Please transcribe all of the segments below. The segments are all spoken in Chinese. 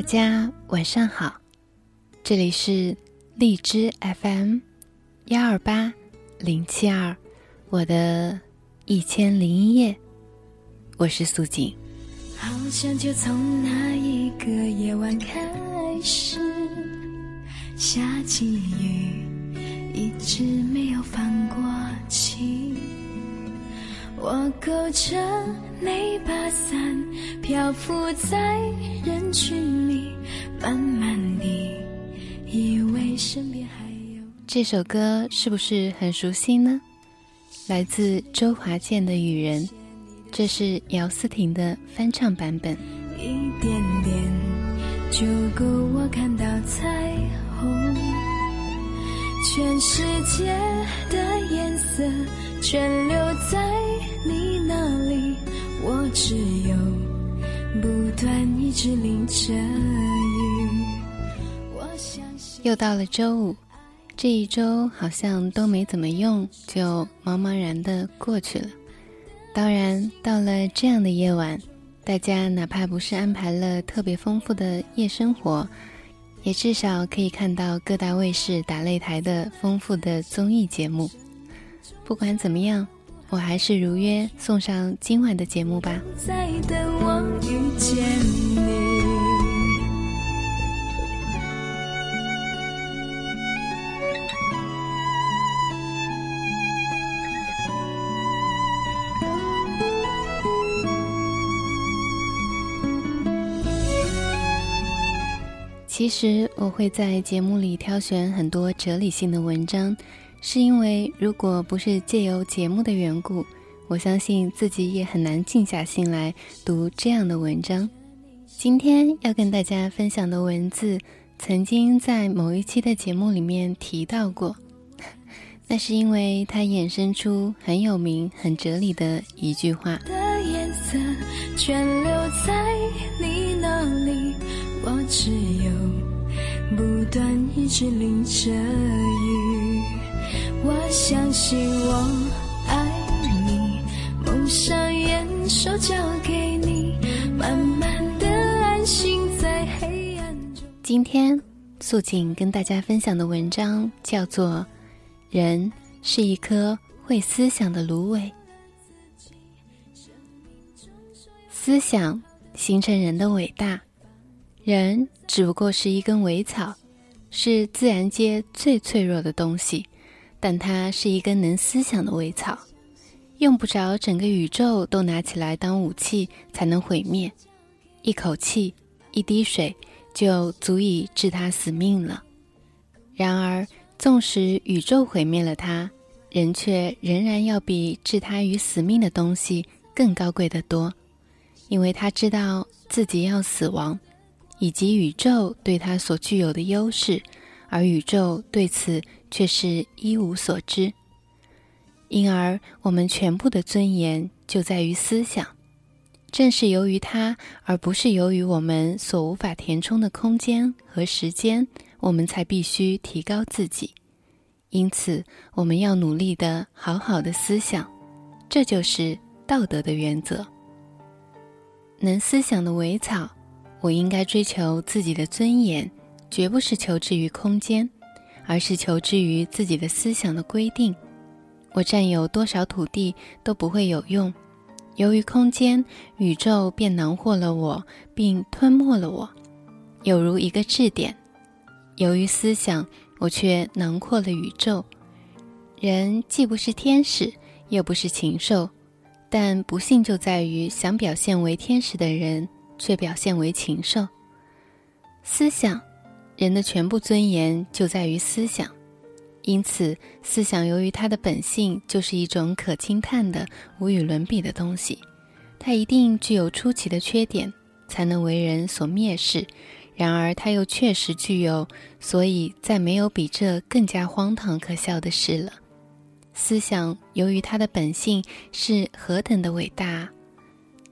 大家晚上好，这里是荔枝 FM 幺二八零七二，我的一千零一夜，我是素锦。好像就从那一个夜晚开始，下起雨，一直没有放过晴。我勾着那把伞，漂浮在人群里，慢慢地以为身边还有。这首歌是不是很熟悉呢？来自周华健的《雨人》，这是姚思婷的翻唱版本。一点点就够我看到彩虹，全世界的颜色全留在里，我只有不断一直淋着雨。我相信又到了周五，这一周好像都没怎么用，就茫茫然的过去了。当然，到了这样的夜晚，大家哪怕不是安排了特别丰富的夜生活，也至少可以看到各大卫视打擂台的丰富的综艺节目。不管怎么样，我还是如约送上今晚的节目吧。在等我遇见你。其实我会在节目里挑选很多哲理性的文章，是因为如果不是借由节目的缘故，我相信自己也很难静下心来读这样的文章。今天要跟大家分享的文字，曾经在某一期的节目里面提到过，那是因为它衍生出很有名、很哲理的一句话。的颜色全留在你那里，我只有不断一直淋着雨。我相信我爱你，蒙上眼，手交给你，慢慢的安心在黑暗中。今天素锦跟大家分享的文章叫做《人是一颗会思想的芦苇》，思想形成人的伟大，人只不过是一根苇草，是自然界最脆弱的东西，但它是一根能思想的苇草，用不着整个宇宙都拿起来当武器才能毁灭，一口气，一滴水。就足以致他死命了。然而，纵使宇宙毁灭了他，人却仍然要比置他于死命的东西更高贵得多，因为他知道自己要死亡，以及宇宙对他所具有的优势，而宇宙对此却是一无所知。因而，我们全部的尊严就在于思想。正是由于它，而不是由于我们所无法填充的空间和时间，我们才必须提高自己。因此，我们要努力的好好的思想，这就是道德的原则。能思想的苇草，我应该追求自己的尊严，绝不是求之于空间，而是求之于自己的思想的规定。我占有多少土地都不会有用。由于空间，宇宙便囊括了我，并吞没了我，有如一个质点；由于思想，我却囊括了宇宙。人既不是天使，又不是禽兽，但不幸就在于想表现为天使的人，却表现为禽兽。思想，人的全部尊严就在于思想。因此，思想由于它的本性就是一种可轻叹的、无与伦比的东西，它一定具有出奇的缺点，才能为人所蔑视。然而，它又确实具有，所以再没有比这更加荒唐可笑的事了。思想由于它的本性是何等的伟大，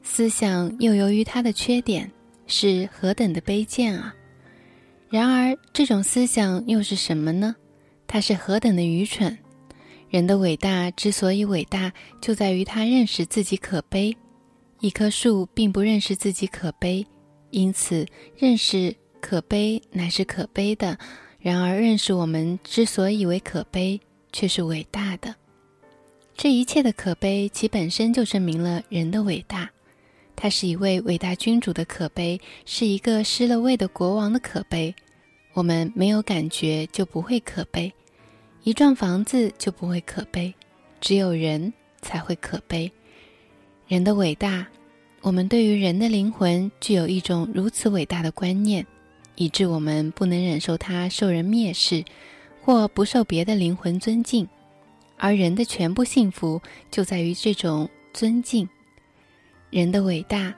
思想又由于它的缺点是何等的卑贱啊！然而，这种思想又是什么呢？它是何等的愚蠢！人的伟大之所以伟大，就在于他认识自己可悲。一棵树并不认识自己可悲，因此认识可悲乃是可悲的。然而，认识我们之所以为可悲，却是伟大的。这一切的可悲，其本身就证明了人的伟大。他是一位伟大君主的可悲，是一个失了位的国王的可悲。我们没有感觉，就不会可悲；一幢房子就不会可悲。只有人才会可悲。人的伟大，我们对于人的灵魂具有一种如此伟大的观念，以致我们不能忍受他受人蔑视，或不受别的灵魂尊敬。而人的全部幸福就在于这种尊敬。人的伟大，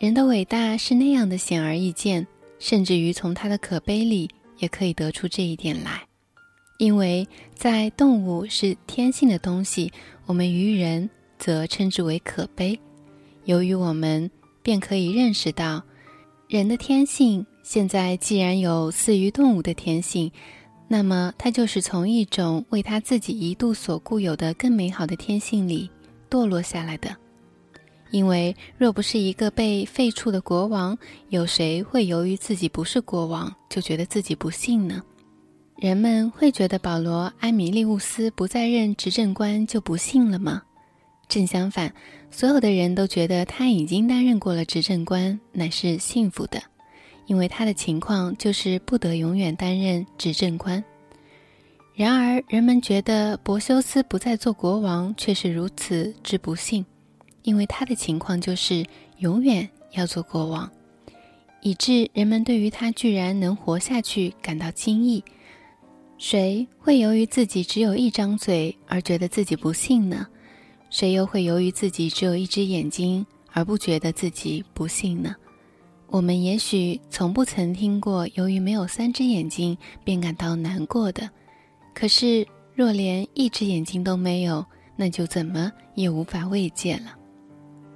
人的伟大是那样的显而易见，甚至于从他的可悲里也可以得出这一点来。因为在动物是天性的东西，我们于人则称之为可悲。由于我们便可以认识到，人的天性现在既然有似于动物的天性，那么它就是从一种为他自己一度所固有的更美好的天性里堕落下来的。因为若不是一个被废黜的国王，有谁会由于自己不是国王就觉得自己不幸呢？人们会觉得保罗·埃米利乌斯不再任执政官就不幸了吗？正相反，所有的人都觉得他已经担任过了执政官，乃是幸福的，因为他的情况就是不得永远担任执政官。然而，人们觉得博修斯不再做国王却是如此之不幸。因为他的情况就是永远要做国王，以致人们对于他居然能活下去感到惊异。谁会由于自己只有一张嘴而觉得自己不幸呢？谁又会由于自己只有一只眼睛而不觉得自己不幸呢？我们也许从不曾听过由于没有三只眼睛便感到难过的，可是若连一只眼睛都没有，那就怎么也无法慰藉了。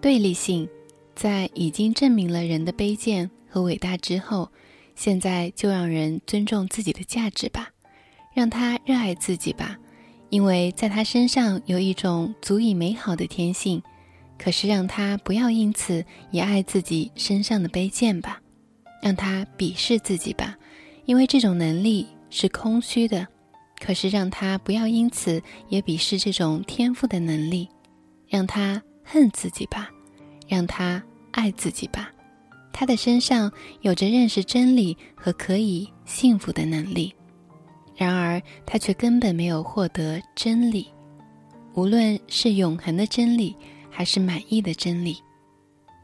对立性，在已经证明了人的卑贱和伟大之后，现在就让人尊重自己的价值吧，让他热爱自己吧，因为在他身上有一种足以美好的天性。可是让他不要因此也爱自己身上的卑贱吧，让他鄙视自己吧，因为这种能力是空虚的。可是让他不要因此也鄙视这种天赋的能力，让他。恨自己吧，让他爱自己吧。他的身上有着认识真理和可以幸福的能力，然而他却根本没有获得真理，无论是永恒的真理还是满意的真理。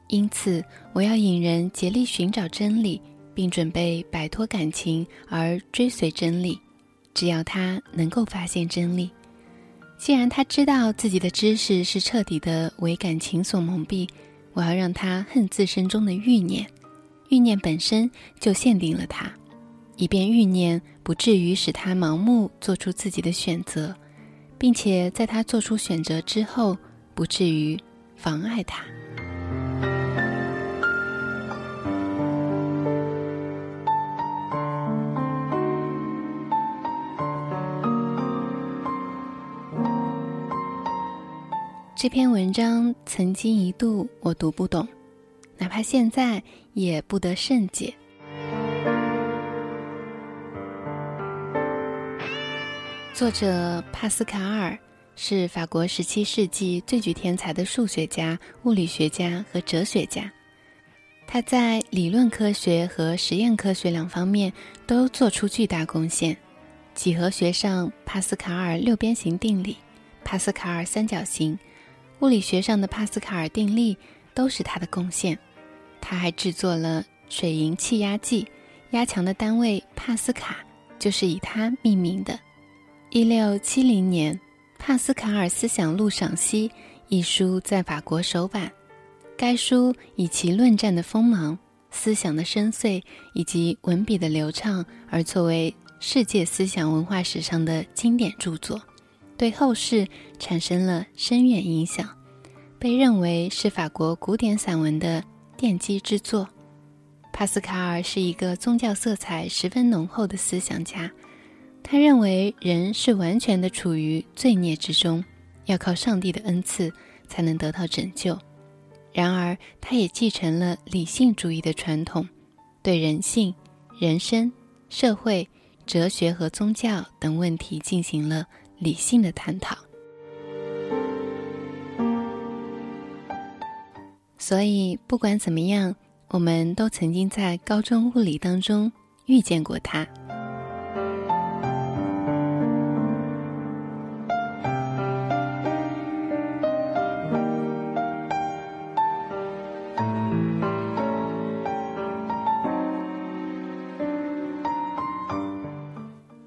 因此，我要引人竭力寻找真理，并准备摆脱感情而追随真理。只要他能够发现真理。既然他知道自己的知识是彻底的为感情所蒙蔽，我要让他恨自身中的欲念，欲念本身就限定了他，以便欲念不至于使他盲目做出自己的选择，并且在他做出选择之后，不至于妨碍他。这篇文章曾经一度我读不懂，哪怕现在也不得甚解。作者帕斯卡尔是法国十七世纪最具天才的数学家、物理学家和哲学家，他在理论科学和实验科学两方面都做出巨大贡献。几何学上，帕斯卡尔六边形定理，帕斯卡尔三角形。物理学上的帕斯卡尔定律都是他的贡献。他还制作了水银气压计，压强的单位帕斯卡就是以他命名的。一六七零年，《帕斯卡尔思想录赏析》一书在法国首版。该书以其论战的锋芒、思想的深邃以及文笔的流畅而作为世界思想文化史上的经典著作。对后世产生了深远影响，被认为是法国古典散文的奠基之作。帕斯卡尔是一个宗教色彩十分浓厚的思想家，他认为人是完全的处于罪孽之中，要靠上帝的恩赐才能得到拯救。然而，他也继承了理性主义的传统，对人性、人生、社会、哲学和宗教等问题进行了理性的探讨。所以，不管怎么样，我们都曾经在高中物理当中遇见过他。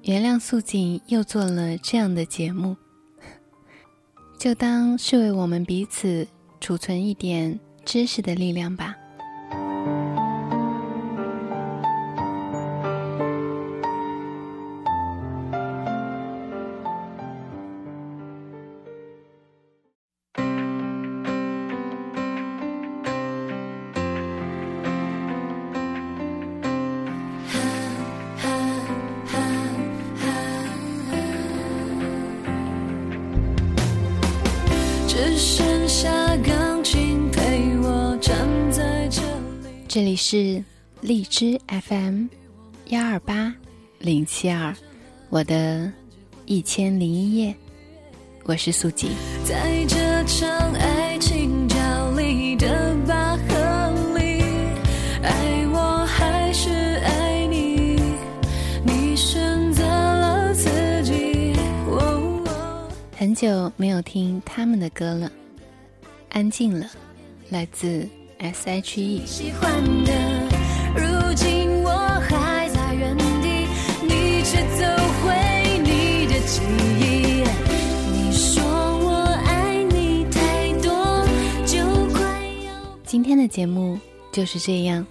原谅素锦又做了这样的节目，就当是为我们彼此储存一点知识的力量吧。剩下钢琴陪我站在这里是荔枝 FM 幺二八零七二，我的一千零一夜，我是素锦。在这场很久没有听他们的歌了，安静了，来自。S.H.E。喜欢的，如今我还在原地，你却走回你的记忆。你说我爱你太多，就快要。今天的节目就是这样。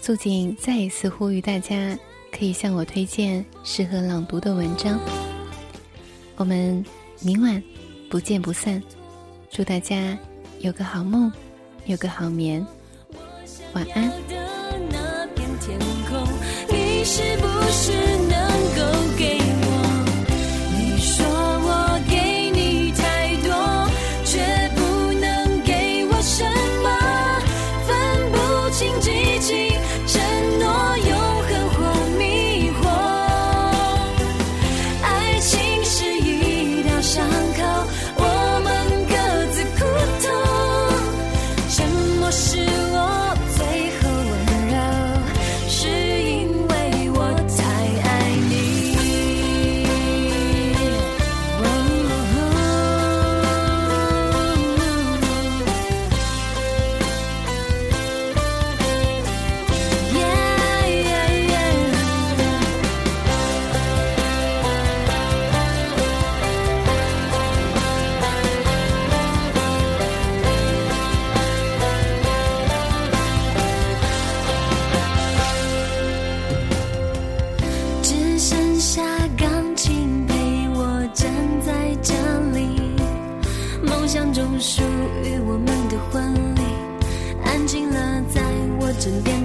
素锦再一次呼吁大家，可以向我推荐适合朗读的文章。我们明晚不见不散。祝大家有个好梦。有个好眠，晚安。身，边。